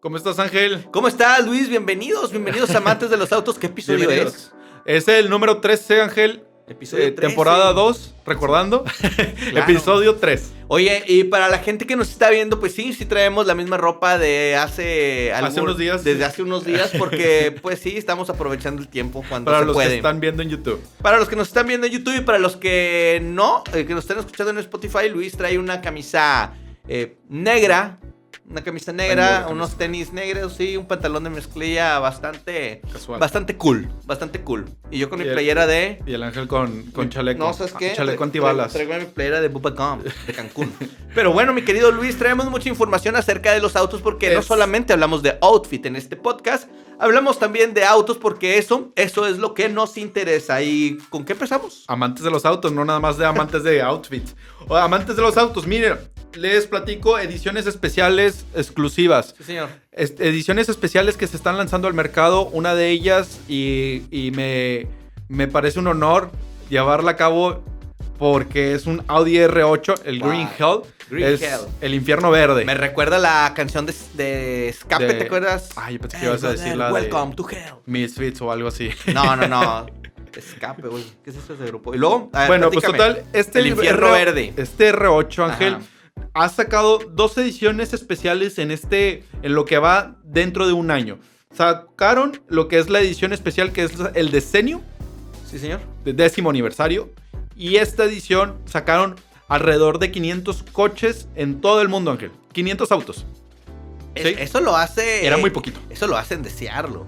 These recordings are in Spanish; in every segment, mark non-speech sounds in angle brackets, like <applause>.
¿Cómo estás, Ángel? ¿Cómo estás, Luis? Bienvenidos, bienvenidos amantes de los autos. ¿Qué episodio es? Es el número 13, Ángel. Episodio Eh, 13. temporada 2, recordando. <laughs> Episodio 3. Oye, y para la gente que nos está viendo, pues sí, sí traemos la misma ropa de hace... Hace unos días. Desde hace unos días, porque <laughs> pues sí, estamos aprovechando el tiempo cuando Para se los puede. que están viendo en YouTube. Para los que nos están viendo en YouTube y para los que no, eh, que nos están escuchando en Spotify, Luis trae una camisa eh, negra. Una camisa negra, unos tenis negros, sí, un pantalón de mezclilla bastante... Casual. Bastante cool, bastante cool. Y yo con mi Y el- playera de... Y el Ángel con, con chaleco. No, ¿sabes qué? Chaleco antibalas. tra- Traigo mi playera de Bubba Gum, de Cancún. <laughs> Pero bueno, mi querido Luis, traemos mucha información acerca de los autos porque no solamente hablamos de outfit en este podcast, hablamos también de autos porque eso, eso es lo que nos interesa. ¿Y con qué empezamos? Amantes de los autos, no nada más de amantes de outfits. O amantes de los autos, miren, les platico ediciones especiales exclusivas. Sí, señor. Ediciones especiales que se están lanzando al mercado. Una de ellas, y, y me, me parece un honor llevarla a cabo porque es un Audi R8, el Wow. Green Hell. Green es Hell. el infierno verde. Me recuerda la canción de, de Escape, De- ¿te acuerdas? Ay, yo pensé que ibas a Hey, decir la de Welcome to Hell. Misfits o algo así. No, no, no. <laughs> Escape, güey. ¿Qué es eso de grupo? Y luego, a ver, bueno, pues total, este El infierno R- verde. Este R8, Ángel, Ajá. ha sacado dos ediciones especiales en este, en lo que va dentro de un año. Sacaron lo que es la edición especial, que es el Decenio, Sí, señor. de décimo aniversario. Y esta edición sacaron alrededor de 500 coches en todo el mundo, Ángel. 500 autos. Es- Sí. Eso lo hace. Era muy poquito. Eso lo hacen desearlo.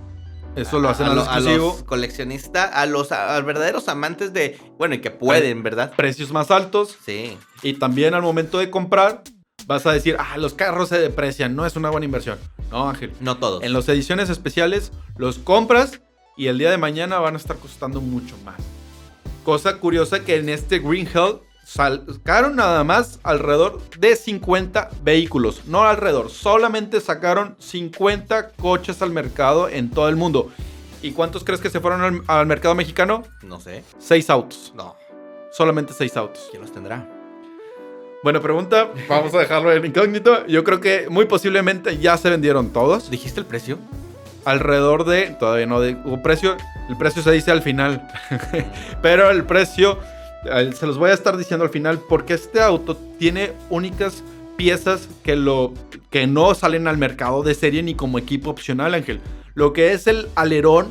Eso lo hacen a, a, lo lo- a exclusivo. los coleccionistas, a los verdaderos amantes de. Bueno, y que pueden, ¿verdad? Precios más altos. Sí. Y también al momento de comprar, vas a decir, ah, los carros se deprecian, no es una buena inversión. No, Ángel. No todos. En las ediciones especiales los compras y el día de mañana van a estar costando mucho más. Cosa curiosa que en este Green Hell sacaron nada más alrededor de 50 vehículos. No alrededor, solamente sacaron 50 coches al mercado en todo el mundo. ¿Y cuántos crees que se fueron al, al mercado mexicano? No sé. 6 autos. No. Solamente 6 autos. ¿Quién los tendrá? Buena pregunta. Vamos a dejarlo en incógnito. Yo creo que muy posiblemente ya se vendieron todos. ¿Dijiste el precio? alrededor de, todavía no hubo precio, el precio se dice al final, <laughs> pero el precio eh, se los voy a estar diciendo al final porque este auto tiene únicas piezas que, lo, que no salen al mercado de serie ni como equipo opcional, Ángel. Lo que es el alerón,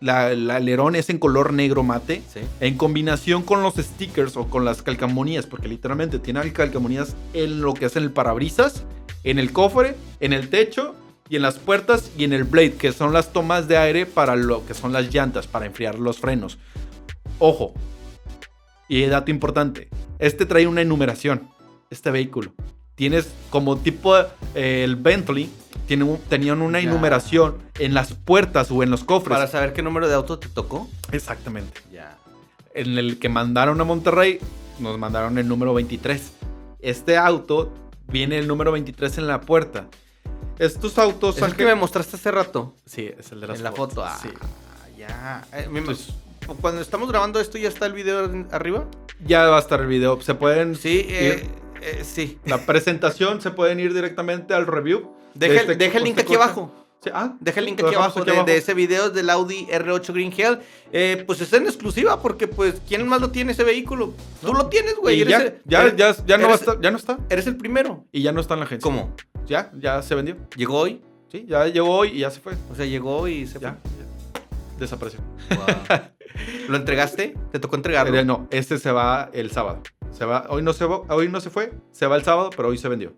la- el alerón es en color negro mate, Sí. en combinación con los stickers o con las calcamonías, porque literalmente tiene calcamonías en lo que es en el parabrisas, en el cofre, en el techo y en las puertas y en el blade, que son las tomas de aire para lo que son las llantas, para enfriar los frenos. Ojo, y dato importante, este trae una enumeración, este vehículo. Tienes como tipo eh, el Bentley, tiene tenían una Ya. enumeración en las puertas o en los cofres. Para saber qué número de auto te tocó. Exactamente Ya. en el que mandaron a Monterrey, nos mandaron el número 23. Este auto viene el número 23 en la puerta. Estos autos, Es el que me mostraste hace rato. Sí, es el de las en la foto. Ah, sí. ya. Eh, Entonces, Cuando estamos grabando esto, ¿ya está el video arriba? ya va a estar el video. Se pueden. Sí, eh, ir- eh, sí. la presentación se pueden ir directamente al review. Deja, de el- este- deja el link aquí abajo. Sí, ah, Deja el link aquí abajo, de, de ese video del Audi R8 Green Hell. Eh, pues está en exclusiva porque, pues, ¿quién más lo tiene ese vehículo? Tú lo tienes, güey. ya, el- ya, eres- ya, ya no va a eres- estar- ya no está. Eres el primero. Y ya no está en la agencia. ¿Cómo? Ya, ya se vendió. ¿Llegó hoy? Sí, ya llegó hoy y ya se fue. O sea, llegó y se Ya, fue. ya. Desapareció. Wow. ¿Lo entregaste? ¿Te tocó entregarlo? Eh, No, este se va el sábado. Se va, hoy no se hoy no se fue, se va el sábado, pero hoy se vendió.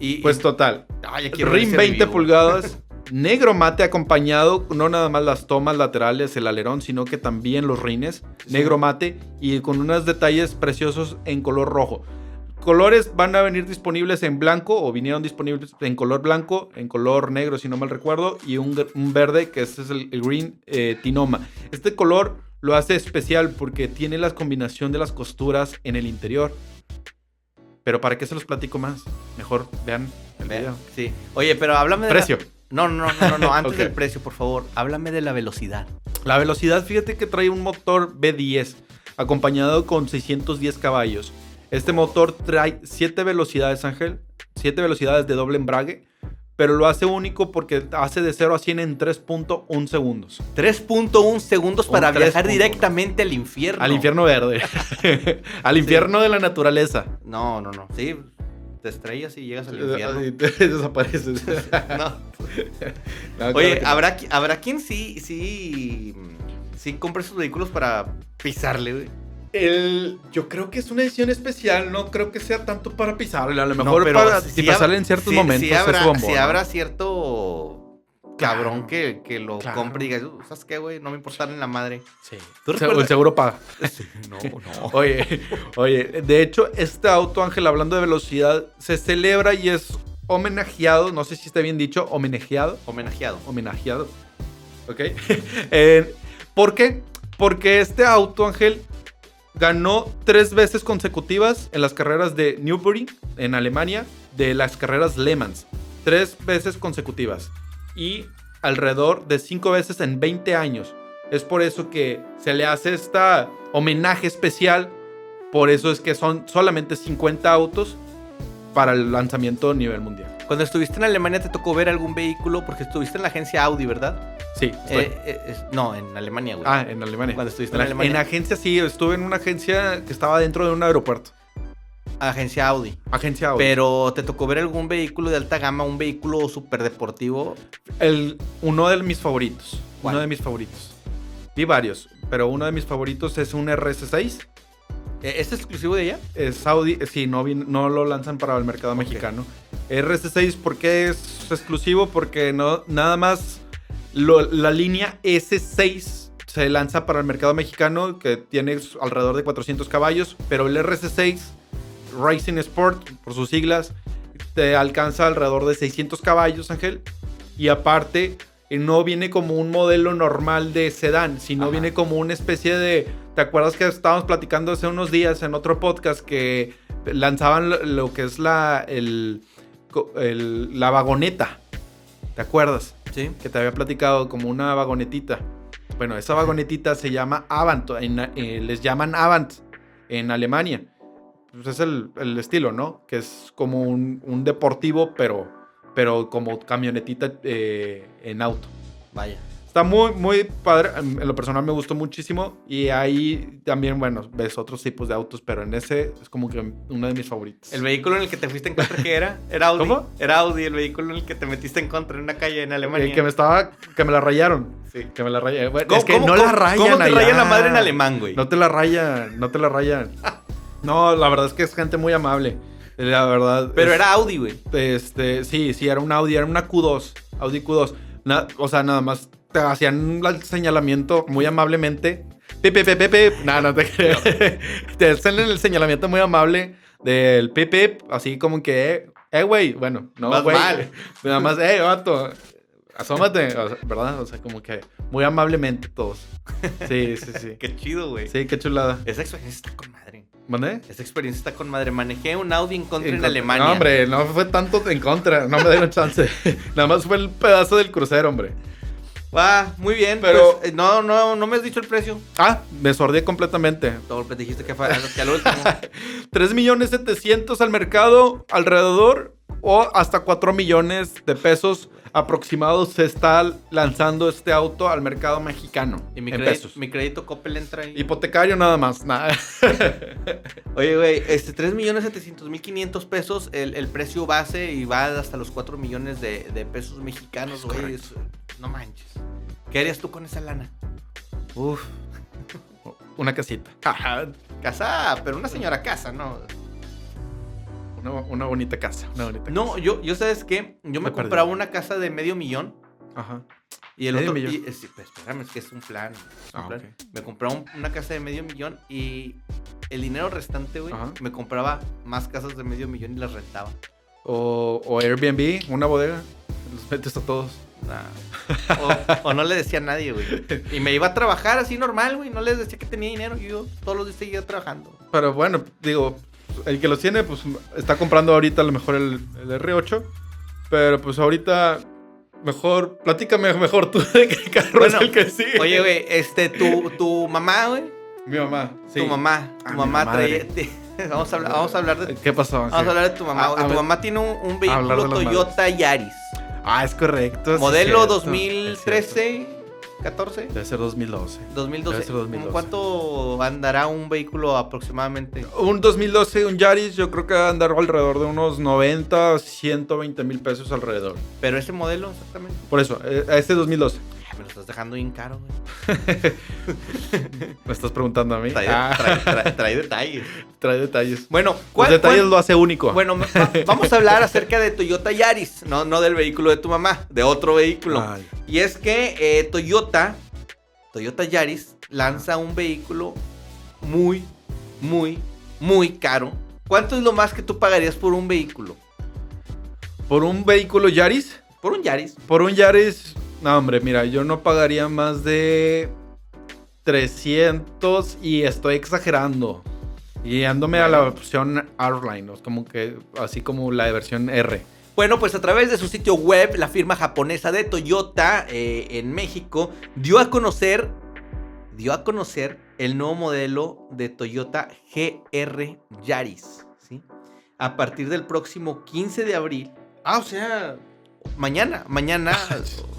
Y, Pues total, Ay, RIM ese 20 review. pulgadas, negro mate acompañado, no nada más las tomas laterales, el alerón, sino que también los rines, Sí. negro mate y con unos detalles preciosos en color rojo. Colores van a venir disponibles en blanco o vinieron disponibles en color blanco, en color negro si no mal recuerdo y un, un verde que este es el, el green eh, tinoma. Este color lo hace especial porque tiene la combinación de las costuras en el interior. Pero ¿para qué se los platico más? Mejor vean el Ve, video. Sí. Oye, pero háblame de. la- Precio. No, no, no, no, no. <laughs> Antes del precio, por favor. Háblame de la velocidad. La velocidad, fíjate que trae un motor B10 acompañado con 610 caballos. Este motor trae 7 velocidades, Ángel. 7 velocidades de doble embrague, pero lo hace único porque hace de 0 a 100 en 3.1 segundos. 3.1 segundos Un para viajar 3.1. directamente al infierno. Al infierno verde. <laughs> Al infierno de la naturaleza. No, no, no. Sí, te estrellas y llegas al <laughs> Y infierno. te <laughs> desapareces. No. No, Oye, claro que no. ¿habrá, ¿habrá quien sí, sí, sí compre sus vehículos para pisarle, güey? El, yo creo que es una edición especial, no creo que sea tanto para pisarle, a lo No, mejor pero para sí pisarle hab- en ciertos momentos. es habrá, bombón, cierto cabrón que, que lo Claro. compre y diga, ¿sabes qué, güey? No me importa en la madre. Sí. ¿Tú El seguro paga. <laughs> No, no. Oye, oye, de hecho, este auto, Ángel, hablando de velocidad, se celebra y es homenajeado, no sé si está bien dicho, homenajeado, Homenajeado. homenajeado, ¿ok? <laughs> Eh, ¿Por qué? Porque este auto, Ángel, ganó tres veces consecutivas en las carreras de Newbury, en Alemania, de las carreras Le Mans. Tres veces consecutivas. Y alrededor de cinco veces en 20 años. Es por eso que se le hace este homenaje especial. Por eso es que son solamente 50 autos para el lanzamiento a nivel mundial. Cuando estuviste en Alemania, ¿te tocó ver algún vehículo? Porque estuviste en la agencia Audi, ¿verdad? Sí, estoy. Eh, eh, no, en Alemania, güey. ah, en Alemania. Cuando estuviste en, en Alemania. en agencia sí, estuve en una agencia que estaba dentro de un aeropuerto. Agencia Audi. Agencia Audi. Pero ¿te tocó ver algún vehículo de alta gama, un vehículo súper deportivo? El, uno de mis favoritos. ¿Cuál? Uno de mis favoritos. Vi varios, pero uno de mis favoritos es un RS6. Eh, ¿Es exclusivo de ella? Es Audi, eh, sí, no, lo lanzan para el mercado mexicano. RS6, ¿por qué es exclusivo? Porque no, nada más lo- la línea S6 se lanza para el mercado mexicano, que tiene alrededor de 400 caballos, pero el RS6, Racing Sport, por sus siglas, te alcanza alrededor de 600 caballos, Ángel. Y aparte, no viene como un modelo normal de sedán, sino Ajá. viene como una especie de... ¿Te acuerdas que estábamos platicando hace unos días en otro podcast que lanzaban lo, que es la, el, la vagoneta? ¿Te acuerdas? Sí. Que te había platicado como una vagonetita. Bueno, esa vagonetita se llama Avant, en- eh, les llaman Avant en Alemania. Pues es el, el estilo, ¿no? Que es como un, un deportivo, pero, pero como camionetita eh, en auto. Vaya. Está muy, muy padre. En lo personal me gustó muchísimo. Y ahí también, bueno, ves otros tipos de autos, pero en ese es como que uno de mis favoritos. ¿El vehículo en el que te fuiste en contra qué era? Era Audi. ¿Cómo? Era Audi, el vehículo en el que te metiste en contra en una calle en Alemania. El que me estaba, que me la rayaron. Sí. Que me la rayaron. Bueno, ¿Cómo- es que no la rayan ¿Cómo te allá. rayan la madre en alemán, güey? No te la rayan, no te la rayan. <laughs> No, la verdad es que es gente muy amable. La verdad. Pero es- era Audi, güey. Este, sí, sí, era un Audi, era una Q2. Audi Q2. Na- o sea, nada más te hacían el señalamiento muy amablemente. Pepe, pepe, pepe. No, no te <laughs> creo. te hacen el señalamiento muy amable del pepe, así como que, eh, güey. Bueno, no, güey. <laughs> Nada más, eh, vato. Asómate, o sea, ¿verdad? O sea, como que muy amablemente todos. Sí, sí, sí. <laughs> Qué chido, güey. Sí, qué chulada. Esa experiencia está con madre. ¿Mandé? Esa experiencia está con madre. Manejé un Audi en contra en, contra- Alemania. No, hombre, no fue tanto en contra. No me dieron chance. Nada más fue el pedazo del crucero, hombre. Va, muy bien. Pero- Pero no, no, no me has dicho el precio. Ah, me sordí completamente. Todo pues dijiste que fue que al último. <laughs> 3 millones 700 al mercado alrededor o hasta 4 millones de pesos aproximados se está lanzando este auto al mercado mexicano. Y mi en crédito, pesos. mi crédito Coppel entra ahí. Hipotecario nada más. nada. <laughs> Oye, güey, este 3 millones 700 mil 500 pesos el, el precio base y va hasta los 4 millones de, de pesos mexicanos, güey. Es- No manches. ¿Qué harías tú con esa lana? Uf. Una casita. <laughs> Casa, pero una señora casa, ¿no? Una, una bonita casa. Una bonita No, yo, yo ¿sabes qué? Yo me Me perdí. compraba una casa de medio millón. Ajá. y el ¿Medio otro... millón? y- eh, sí, pues, espérame, es que es un plan. es un Ah, plan. Me compraba un- una casa de medio millón y el dinero restante, güey, Ajá. me compraba más casas de medio millón y las rentaba. O, o Airbnb, una bodega. Los metes a todos. Nah. O, o no le decía a nadie, güey. Y me iba a trabajar así normal, güey. No les decía que tenía dinero. y Yo todos los días seguía trabajando. Pero bueno, digo, el que los tiene, pues está comprando ahorita a lo mejor el, el R8. Pero pues ahorita, mejor, platícame mejor tú de qué carro Bueno, es el que sigue. Oye, güey, este, tu, tu mamá, güey. Mi mamá, sí. Tu mamá. Ah, Tu mamá traía, te- <laughs> vamos, a hablar, vamos a hablar de... ¿Qué pasó? Vamos a hablar de tu mamá. A- a tu ver. mamá tiene un, un vehículo Toyota Yaris. Ah, es correcto. sí, Modelo es 2013, 14, cierto. Debe ser 2012. 2012. Debe ser 2012. ¿Cuánto andará un vehículo aproximadamente? Un 2012, un Yaris, yo creo que va a andar alrededor de unos 90, 120 mil pesos alrededor. Pero ese modelo exactamente. Por eso, eh, a este 2012. Me lo estás dejando bien caro, güey. <laughs> Me estás preguntando a mí. Trae, Ah, trae- trae- trae detalles. trae detalles. Bueno, Los ¿cuál- detalles cuál- lo hace único. Bueno, va- <laughs> vamos a hablar acerca de Toyota Yaris, no, no del vehículo de tu mamá, de otro vehículo. Ay. Y es que eh, Toyota, Toyota Yaris, lanza un vehículo muy, muy, muy caro. ¿Cuánto es lo más que tú pagarías por un vehículo? Por un vehículo Yaris, Por un Yaris. por un Yaris, no hombre, mira, yo no pagaría más de 300 y estoy exagerando. Y dándome a la opción ¿no? como que así como la versión R. Bueno, pues a través de su sitio web, la firma japonesa de Toyota eh, en México dio a conocer, dio a conocer el nuevo modelo de Toyota GR Yaris, ¿sí? A partir del próximo 15 de abril. Ah, o sea, mañana, mañana.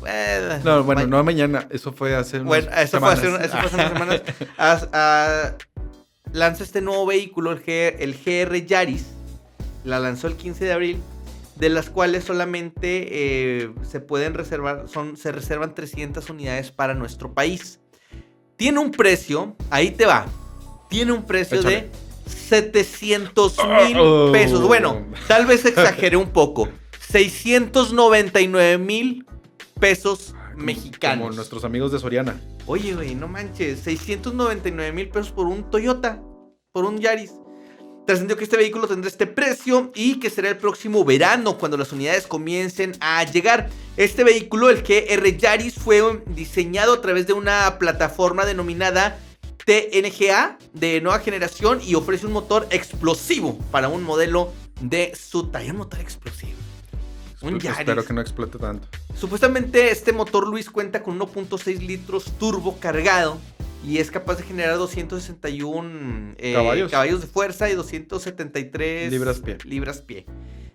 eh, No, bueno, ma- no mañana, eso fue hace unas Bueno, eso fue, hace, semanas. eso fue hace unas semanas. <laughs> As- ah, lanza este nuevo vehículo, el, G- el GR Yaris. La lanzó el 15 de abril. De las cuales solamente eh, se pueden reservar, son, se reservan 300 unidades para nuestro país. Tiene un precio, ahí te va. Tiene un precio de 700 mil Oh. pesos. Bueno, tal vez exageré un poco. 699 mil pesos mexicanos. Como nuestros amigos de Soriana. Oye, güey, no manches. 699 mil pesos por un Toyota. Por un Yaris. Trascendió que este vehículo tendrá este precio y que será el próximo verano cuando las unidades comiencen a llegar. Este vehículo, el GR Yaris, fue diseñado a través de una plataforma denominada TNGA de nueva generación y ofrece un motor explosivo para un modelo de su talla. Un motor explosivo. Un Yaris. Espero que no explote tanto. Supuestamente este motor Luis cuenta con 1.6 litros turbo cargado y es capaz de generar 261 eh, Caballos. de fuerza y 273 Libras pie. libras pie,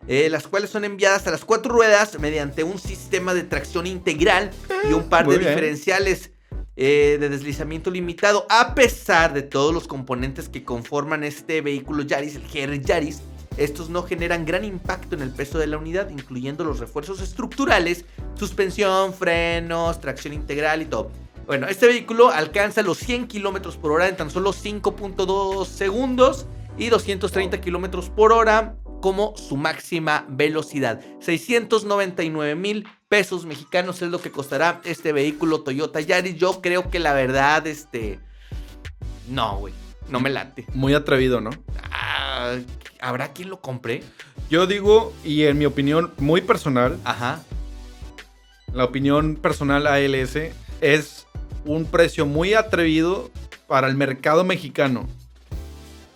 eh, las cuales son enviadas a las cuatro ruedas mediante un sistema de tracción integral y un par de bien. diferenciales eh, de deslizamiento limitado. A pesar de todos los componentes que conforman este vehículo Yaris, el GR Yaris, estos no generan gran impacto en el peso de la unidad, incluyendo los refuerzos estructurales, suspensión, frenos, tracción integral y todo. Bueno, este vehículo alcanza los 100 kilómetros por hora en tan solo 5.2 segundos y 230 kilómetros por hora como su máxima velocidad. 699 mil pesos mexicanos es lo que costará este vehículo Toyota Yaris. Yo creo que la verdad, este. No, güey. No me late. Muy atrevido, ¿no? Ah, ¿Habrá quien lo compre? Yo digo, y en mi opinión muy personal, Ajá. la opinión personal ALS es un precio muy atrevido para el mercado mexicano.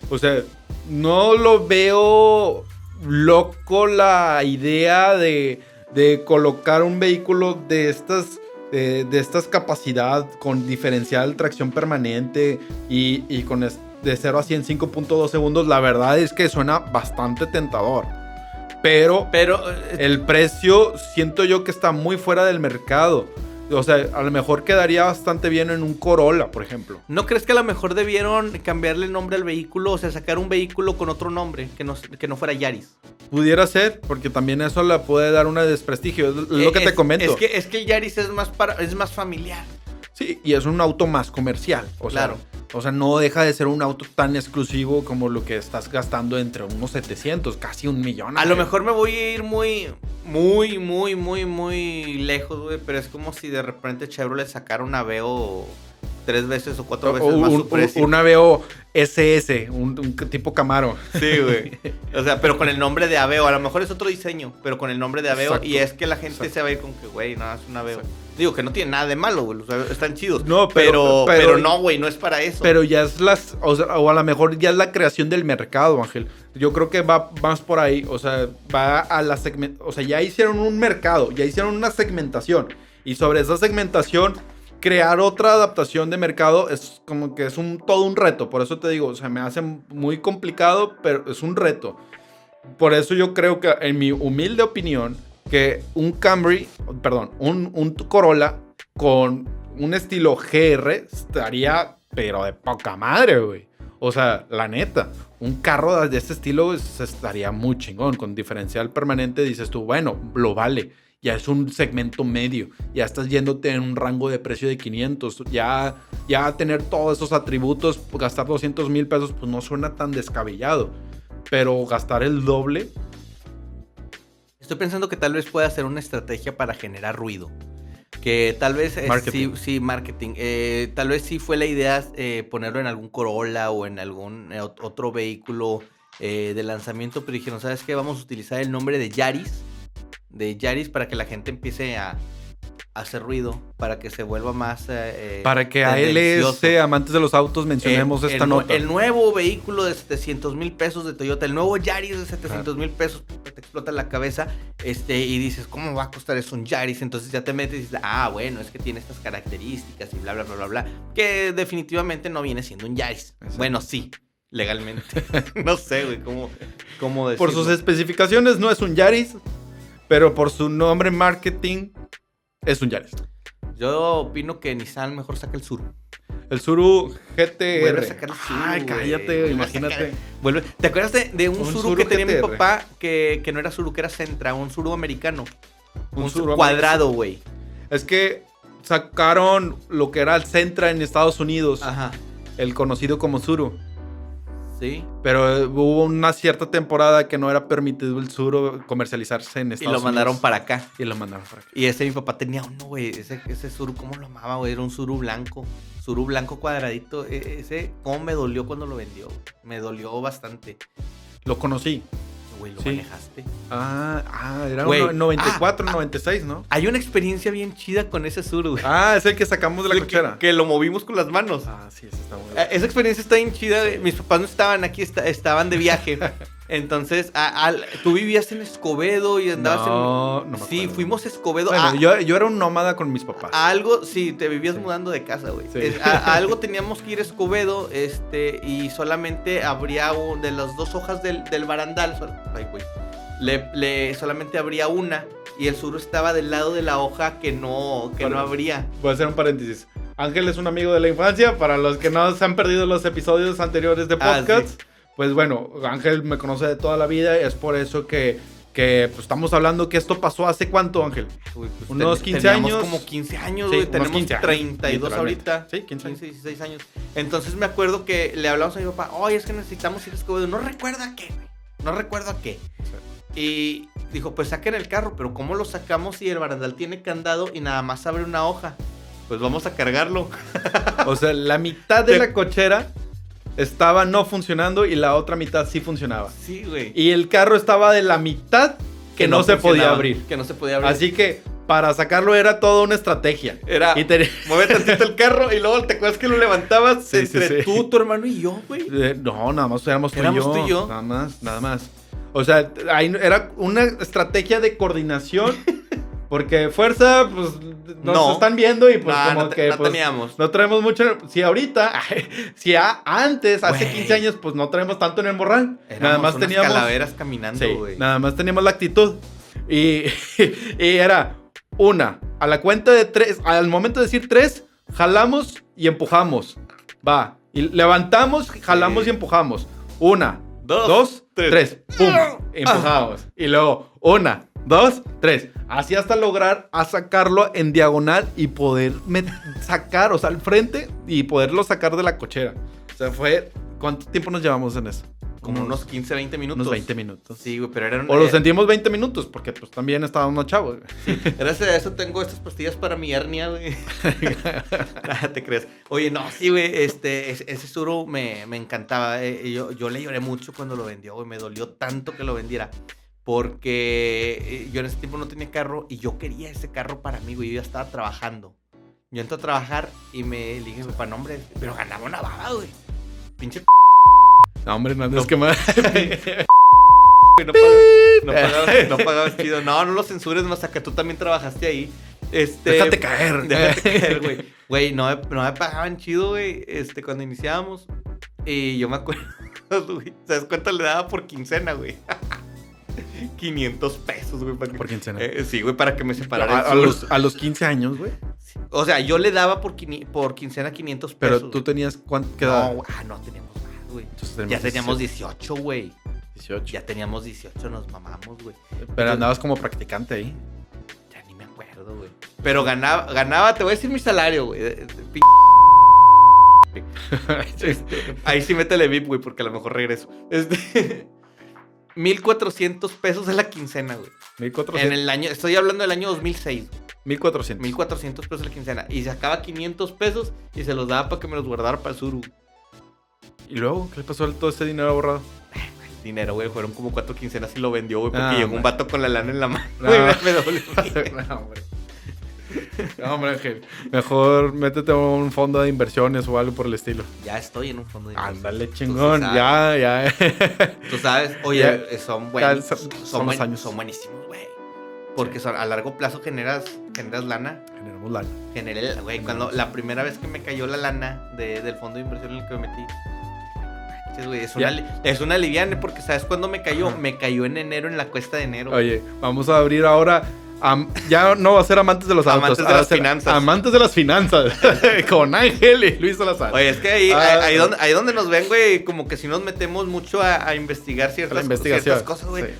O sea, no lo veo loco la idea de, de colocar un vehículo de estas, de, de estas capacidad con diferencial tracción permanente y, y con es- de 0 a 100 5.2 segundos. La verdad es que suena bastante tentador. Pero Pero. eh, el precio siento yo que está muy fuera del mercado. O sea, a lo mejor quedaría bastante bien en un Corolla, por ejemplo. ¿No crees que a lo mejor debieron cambiarle el nombre al vehículo? O sea, sacar un vehículo con otro nombre que no, que no fuera Yaris. Pudiera ser, porque también eso le puede dar una desprestigio. Es lo que Eh, te es- comento. Es que, es que el Yaris es más, para, es más familiar. Sí, y es un auto más comercial. O sea, Claro. O sea, no deja de ser un auto tan exclusivo como lo que estás gastando entre unos 700, casi un millón. A lo mejor me voy a ir muy, muy, muy, muy, muy lejos, güey. Pero es como si de repente Chevrolet sacara un Aveo tres veces o cuatro veces o más un, su precio. un Aveo SS, un, un tipo Camaro. Sí, güey. O sea, pero con el nombre de Aveo. A lo mejor es otro diseño, pero con el nombre de Aveo. Exacto. Y es que la gente Exacto. se va a ir con que, güey, no, es un Aveo. Exacto. Digo que no tiene nada de malo, güey. Los Aveos están chidos. No, pero, pero- pero, pero- no, güey, no es para eso. Pero ya es las, o, sea, o a lo mejor ya es la creación del mercado, Ángel. Yo creo que va más por ahí, o sea, va a la segmentación, o sea, ya hicieron un mercado, ya hicieron una segmentación. Y sobre esa segmentación crear otra adaptación de mercado es como que es un, todo un reto. Por eso te digo, o sea, me hace muy complicado, pero es un reto. Por eso yo creo que, en mi humilde opinión, que un Camry, perdón, un, un Corolla con un estilo GR estaría, pero de poca madre, güey. O sea, la neta, un carro de este estilo estaría muy chingón. Con diferencial permanente dices tú, bueno, lo vale. Ya es un segmento medio. Ya estás yéndote en un rango de precio de 500. Ya, ya tener todos esos atributos, gastar 200 mil pesos, pues no suena tan descabellado. Pero gastar el doble. Estoy pensando que tal vez pueda ser una estrategia para generar ruido. Que tal vez eh, sí, sí, marketing. Eh, tal vez sí fue la idea eh, ponerlo en algún Corolla o en algún otro vehículo de lanzamiento, pero dijeron, ¿sabes qué? Vamos a utilizar el nombre de Yaris. De Yaris para que la gente empiece a, hacer ruido para que se vuelva más. Eh, eh, para que a LS, amantes de los autos, mencionemos esta nota. El nuevo vehículo de 700 mil pesos de Toyota, el nuevo Yaris de 700 mil pesos, te explota la cabeza este, y dices, ¿cómo va a costar eso un Yaris? Entonces ya te metes y dices, ah, bueno, es que tiene estas características y bla, bla, bla, bla, bla. Que definitivamente no viene siendo un Yaris. Bueno, sí. Legalmente. <laughs> no sé, güey, cómo, cómo decirlo. Por sus especificaciones no es un Yaris, pero por su nombre marketing es un Yaris. Yo opino que Nissan mejor saca el Suru. El Suru GTR. Vuelve a sacar el Suru. Ay, cállate, imagínate. Vuelve. ¿Te acuerdas de, un, Suru, que tenía mi papá que, no era Suru, que era Centra, un Suru americano? Un, Suru cuadrado, güey. Es que sacaron lo que era el Centra en Estados Unidos. Ajá. El conocido como Suru. Pero eh, hubo una cierta temporada que no era permitido el suro comercializarse en Estados Unidos. Y lo mandaron para acá. Y lo mandaron para acá. Y ese mi papá tenía uno, güey. Ese, ese suru, ¿cómo lo amaba, güey? Era un suru blanco. Suru blanco cuadradito. E, ese, ¿cómo me dolió cuando lo vendió? Me dolió bastante. Lo conocí güey, lo manejaste. Ah, ah, era un 94, 96, ¿no? Hay una experiencia bien chida con ese sur, güey. Ah, es el que sacamos de la cochera. Que, lo movimos con las manos. Ah, sí, ese está bueno. Esa experiencia está bien chida. Mis papás no estaban aquí, estaban de viaje. <laughs> Entonces, tú vivías en Escobedo y andabas no, en. No sí, fuimos a Escobedo. Bueno, yo, yo, era un nómada con mis papás. algo, sí, te vivías mudando de casa, güey. A, algo teníamos que ir a Escobedo, este, y solamente habría un, de las dos hojas del, del barandal. Ay, güey. Le, solamente habría una y el sur estaba del lado de la hoja que no, que no habría. Voy a hacer un paréntesis. Ángel es un amigo de la infancia. Para los que no se han perdido los episodios anteriores de ah, podcast pues bueno, Ángel me conoce de toda la vida y es por eso que, que pues, estamos hablando que esto pasó hace cuánto, Ángel? Pues, unos 15 años. como 15 años, sí, tenemos 15 32 ahorita. Sí, 15, 15, 16 años. Entonces me acuerdo que le hablamos a mi papá, oye, es que necesitamos ir a Escobedo. No recuerdo a qué, No recuerdo a qué. Y dijo, pues saquen el carro, pero ¿cómo lo sacamos si el barandal tiene candado y nada más abre una hoja? Pues vamos a cargarlo. o sea, la mitad de la cochera estaba no funcionando y la otra mitad sí funcionaba. Sí, güey. Y el carro estaba de la mitad que, no, se podía abrir. Que no se podía abrir. Así que para sacarlo era toda una estrategia. Era y te... <laughs> tantito el carro y luego te acuerdas que lo levantabas entre tú, tu hermano y yo, güey. Eh, no, nada más éramos, tú, y yo. tú y yo. Nada más, nada más. O sea, ahí era una estrategia de coordinación <laughs> Porque fuerza, pues nos están viendo y pues como que no pues, teníamos. no traemos mucho. Si ahorita, <laughs> si antes, hace 15 años, pues no traemos tanto en el morral. nada más teníamos. calaveras caminando, güey. nada más teníamos la actitud. Y, <laughs> y era una, a la cuenta de tres, al momento de decir tres, jalamos y empujamos. Va. Y levantamos, jalamos y empujamos. Una, dos, tres. Pum. Empujamos. Y luego, una, dos, tres. Así hasta lograr a sacarlo en diagonal y poder <laughs> sacar, o sea, al frente y poderlo sacar de la cochera. O sea, fue. ¿Cuánto tiempo nos llevamos en eso? Como unos 15, 20 minutos. Unos 20 minutos. Sí, güey, pero eran... O lo sentimos 20 minutos, porque pues también estábamos chavos. Sí, gracias a eso tengo estas pastillas para mi hernia, güey. <laughs> <laughs> Te crees. Oye, no, sí, güey, este, ese suro me, me encantaba. Eh, yo, yo le lloré mucho cuando lo vendió, güey. Me dolió tanto que lo vendiera. Porque eh, yo en ese tiempo no tenía carro y yo quería ese carro para mí, güey. Yo ya estaba trabajando. Yo entré a trabajar y me dije, para nombre, pero ganaba una baba, güey. Pinche. No, hombre, no, no es que más. <laughs> no, pagabas, no, pagabas, chido. No, no lo censures más, que tú también trabajaste ahí. Este, déjate caer. <laughs> Déjate <laughs> caer, güey. Güey, no, no me pagaban chido, güey, este, cuando iniciábamos. Y yo me acuerdo, güey, ¿sabes cuánto le daba por quincena, güey? <laughs> 500 pesos, güey. Para que- Por quincena. Eh, sí, güey, para que me a, separara el a los, a los 15 años, güey. O sea, yo le daba por, por quincena 500 Pero pesos. tú tenías cuánto qué No, ah, no, teníamos más, güey. Ya teníamos 18, güey. 18. Ya teníamos 18, nos mamamos, güey. Pero andabas como practicante ahí. Ya ni me acuerdo, güey. Pero ganaba, ganaba, te voy a decir mi salario, güey. <laughs> Este, ahí sí métele VIP, güey, porque a lo mejor regreso. Este, <laughs> 1400 pesos es la quincena, güey. 1400. En el año, estoy hablando del año 2006. 1400. 1400 pesos la quincena. Y sacaba 500 pesos y se los daba para que me los guardara para el sur. güey. ¿Y luego qué le pasó a todo ese dinero borrado? <laughs> Dinero, güey. Fueron como cuatro quincenas y lo vendió, güey. Porque Ah, llegó un vato con la lana en la mano. No. güey, me dolió. <laughs> no, hombre. No, hombre, Ángel. Mejor métete a un fondo de inversiones o algo por el estilo. ya estoy en un fondo de inversión. Ándale, sí chingón. Ya, ya. Tú sabes, oye, Ya- eh, son buenos. son- Son, son los buen- años. son buenísimos, güey. Porque son- a largo plazo generas, generas lana. Generamos lana. Generé, güey, cuando la primera vez que me cayó la lana de- del fondo de inversión en el que me metí. es, una, es una liviana porque ¿sabes cuándo me cayó? Ajá. Me cayó en enero en la cuesta de enero. Oye, vamos a abrir ahora. Am- ya no va a ser amantes de los autos. Amantes de las finanzas. Amantes de las finanzas. <laughs> Con Ángel y Luis Salazar. Oye, es que ahí, Ah, ahí, donde, ahí donde nos ven, güey, como que si nos metemos mucho a, a investigar ciertas, ciertas cosas, güey. Sí.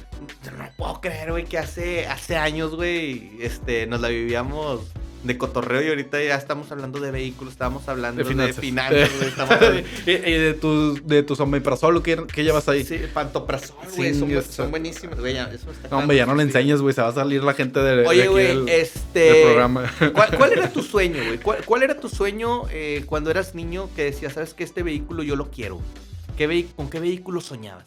No puedo creer, güey, que hace, hace años, güey, este, nos la vivíamos de cotorreo y ahorita ya estamos hablando de vehículos, estamos hablando De de finanzas. finanzas, güey, estamos <laughs> hablando- y, y de tus de tus omeprazol, ¿qué, ¿qué llevas ahí? Sí, pantoprazol, güey, Sí, son, eso. son buenísimos, güey, ya, eso me está No, hombre, ya no le enseñes, güey. Se va a salir la gente de, de Oye, güey, este... del programa. <laughs> ¿Cuál, cuál era <laughs> tu sueño, güey? ¿Cuál, cuál era tu sueño eh, cuando eras niño que decías, sabes que este vehículo yo lo quiero? ¿Qué ¿Con qué vehículo soñabas?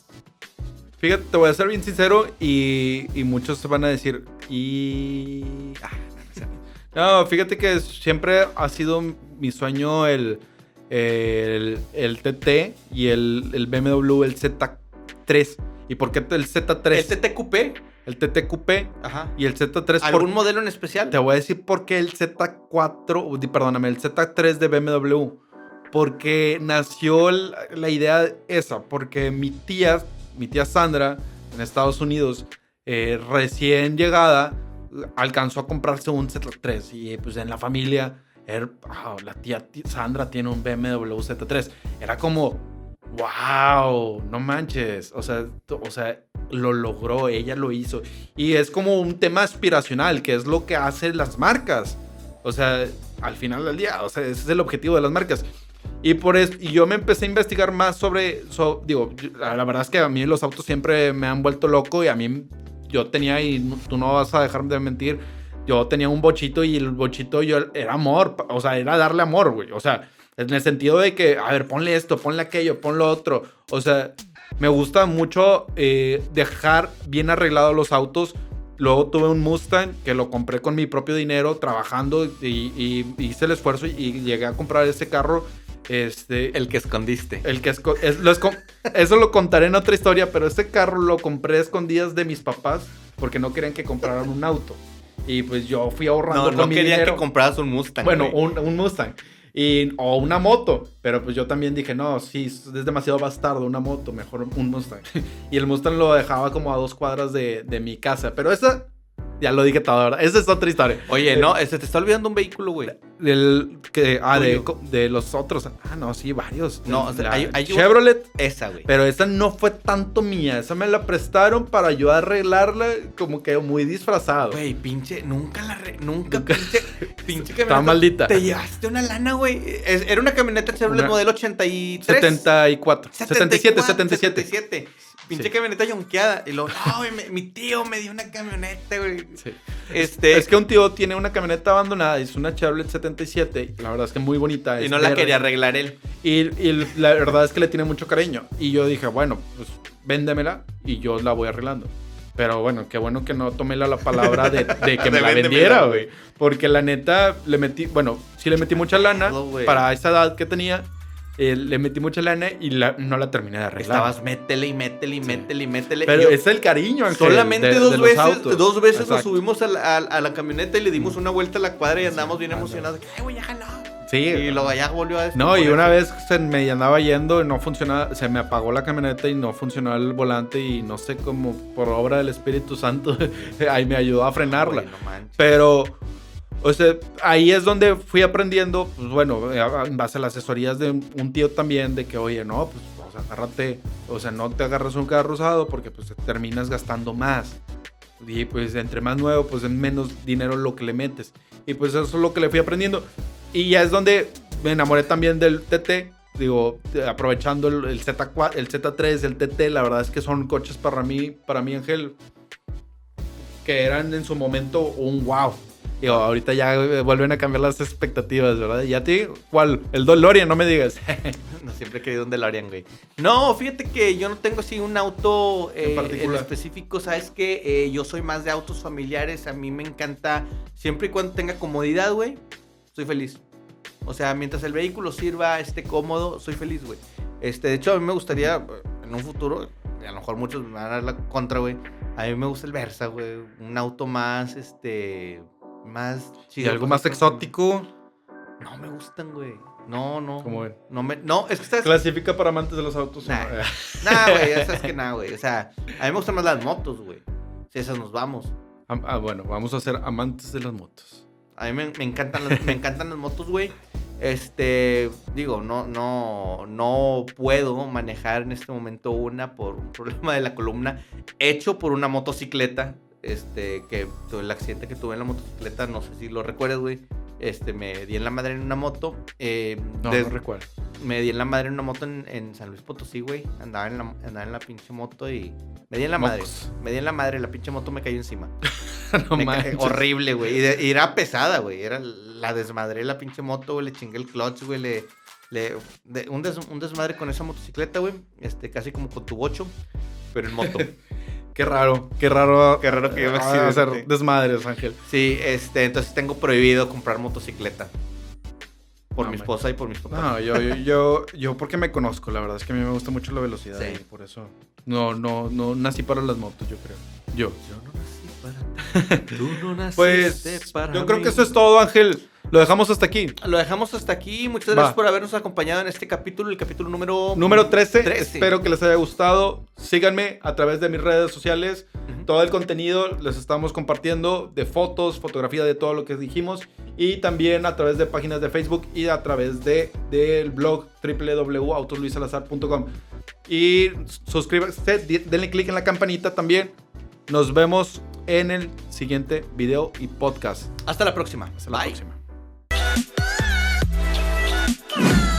Fíjate, te voy a ser bien sincero y, y muchos van a decir, y... ah, no, fíjate que siempre ha sido mi sueño el, el, el TT y el, el BMW, el Z3. ¿Y por qué el Z3? ¿El TTQP? El TT Coupé Ajá. y el Z3. por- ¿Algún modelo en especial? Te voy a decir por qué el Z4, uh, di- perdóname, el Z3 de BMW. Porque nació la idea esa, porque mi tía, mi tía Sandra, en Estados Unidos, eh, recién llegada, alcanzó a comprarse un Z3 y pues en la familia, ah, la tía Sandra tiene un BMW Z3. Era como, wow, no manches, o sea, o sea, lo logró, ella lo hizo. Y es como un tema aspiracional, que es lo que hacen las marcas. O sea, al final del día, o sea, ese es el objetivo de las marcas. Y por eso, y yo me empecé a investigar más sobre, so- digo, la verdad es que a mí los autos siempre me han vuelto loco y a mí, yo tenía, y tú no vas a dejar de mentir, yo tenía un bochito y el bochito yo era amor, o sea, era darle amor, güey. O sea, en el sentido de que, a ver, ponle esto, ponle aquello, ponle otro. O sea, me gusta mucho eh, dejar bien arreglados los autos. Luego tuve un Mustang que lo compré con mi propio dinero, trabajando y, y hice el esfuerzo y llegué a comprar ese carro. Este, El que escondiste. el que esco- es- lo esco- eso lo contaré en otra historia, pero este carro lo compré a escondidas de mis papás porque no querían que compraran un auto. Y pues yo fui ahorrando No, con no mi quería dinero. que compraras un Mustang. Bueno, un, un Mustang. Y, o una moto. Pero pues yo también dije, no, sí, es demasiado bastardo una moto, mejor un Mustang. <laughs> y el Mustang lo dejaba como a dos cuadras de, de mi casa. Pero esa, ya lo dije todo, ¿verdad? Esa es otra historia. Oye, no, se te está olvidando un vehículo, güey. Del, que, ah, de, de los otros. Ah, no, sí, varios. No, o sea, hay- hay un- Chevrolet. Esa, güey. Pero esa no fue tanto mía. Esa me la prestaron para yo arreglarla como que muy disfrazado. Güey, pinche, nunca la re- nunca, pinche, pinche camioneta. Estaba maldita. Te llevaste una lana, güey. Era una camioneta Chevrolet Una- modelo 83. 74. 77, 77. 77. Pinche Sí. camioneta yonqueada. Y luego, no, güey, mi tío me dio una camioneta, güey. Sí. Este, Es que un tío tiene una camioneta abandonada, es una Chevrolet 77, la verdad es que muy bonita. y no la verde. quería arreglar él. Y, y la verdad es que le tiene mucho cariño. Y yo dije, bueno, pues véndemela y yo la voy arreglando. Pero bueno, qué bueno que no tomé la, la palabra de, de que <laughs> De me la véndemela, vendiera, güey. Porque la neta, le metí, bueno, sí le metí mucha lana para esa edad que tenía. Eh, le metí mucha lana y la- no la terminé de arreglar. Estabas métele y métele y Sí. métele y métele. Pero y yo- es el cariño, Ángel, Solamente de- dos de veces, dos veces nos subimos a la, a- a la camioneta y le dimos una vuelta a la cuadra y andamos bien emocionados. Ay, güey. Sí. Y luego ya volvió a No, y una vez se me andaba yendo y no funcionaba, se me apagó la camioneta y no funcionaba el volante y no sé cómo por obra del Espíritu Santo <laughs> ahí me ayudó a frenarla. No. Pero, o sea, ahí es donde fui aprendiendo, pues bueno, en base a las asesorías de un tío también, de que, oye, no, pues, o agárrate, o sea, no te agarras un carro usado porque pues terminas gastando más. Y pues entre más nuevo, pues en menos dinero lo que le metes. Y pues eso es lo que le fui aprendiendo. Y ya es donde me enamoré también del TT. Digo, aprovechando el, el Z4, el Z3, el TT, la verdad es que son coches para mí, para mí, Ángel, que eran en su momento un wow. Digo, ahorita ya eh, vuelven a cambiar las expectativas, ¿verdad? ¿Y a ti? ¿Cuál? El DeLorean, no me digas. <laughs> No, siempre he querido un DeLorean, güey. No, fíjate que yo no tengo así un auto eh, en, específico. Sabes que yo soy más de autos familiares. A mí me encanta, siempre y cuando tenga comodidad, güey, soy feliz. O sea, mientras el vehículo sirva, esté cómodo, soy feliz, güey. Este, de hecho, a mí me gustaría, eh, en un futuro, a lo mejor muchos me van a dar la contra, güey. A mí me gusta el Versa, güey. Un auto más, este, más ¿Y chido. algo pues, más que- exótico? No me gustan, güey. No, no. ¿Cómo ven? No, me, no, es que estás... ¿Clasifica para amantes de los autos? Nah. <laughs> Nah, güey, ya sabes que <laughs> nada, güey. O sea, a mí me gustan más las motos, güey. Si esas nos vamos. Ah, ah, bueno, vamos a ser amantes de las motos. A mí me, me encantan las, me encantan las motos, güey. Este, digo, no, no, no puedo manejar en este momento una por un problema de la columna hecho por una motocicleta. Este, que el accidente que tuve en la motocicleta, no sé si lo recuerdas, güey. Este, me di en la madre en una moto. eh, No, no recuerdo. me di en la madre en una moto en, en San Luis Potosí, güey. Andaba en, la, andaba en la pinche moto y me di en la madre. Me di en la madre, la pinche moto me cayó encima. <laughs> no manches. horrible, güey. Y, de- y era pesada, güey. Era la desmadré la pinche moto, güey. Le chingué el clutch, güey. Le, le- de- un, des- un desmadre con esa motocicleta, güey. Este, casi como con tu bocho, pero en moto. <laughs> Qué raro, qué raro. Qué raro que yo me ah, hacer desmadres, Ángel. sí, este, entonces tengo prohibido comprar motocicleta. Por No, mi man. esposa y por mis papás. No, yo, yo, yo, yo porque me conozco, la verdad es que a mí me gusta mucho la velocidad Sí. y por eso no, no, no nací para las motos, yo creo. Yo. Yo no nací para. Tú no naciste Pues para yo creo que eso es todo, Ángel. Lo dejamos hasta aquí. Lo dejamos hasta aquí. Muchas Va. gracias por habernos acompañado en este capítulo, el capítulo número... Número 13. 13. Espero que les haya gustado. Síganme a través de mis redes sociales. Ujú. Todo el contenido les estamos compartiendo de fotos, fotografía de todo lo que dijimos y también a través de páginas de Facebook y a través de del blog www.autosluisalazar.com. Y suscríbanse, denle click en la campanita también. Nos vemos en el siguiente video y podcast. Hasta la próxima. Hasta la Bye. próxima. Whoa! <laughs>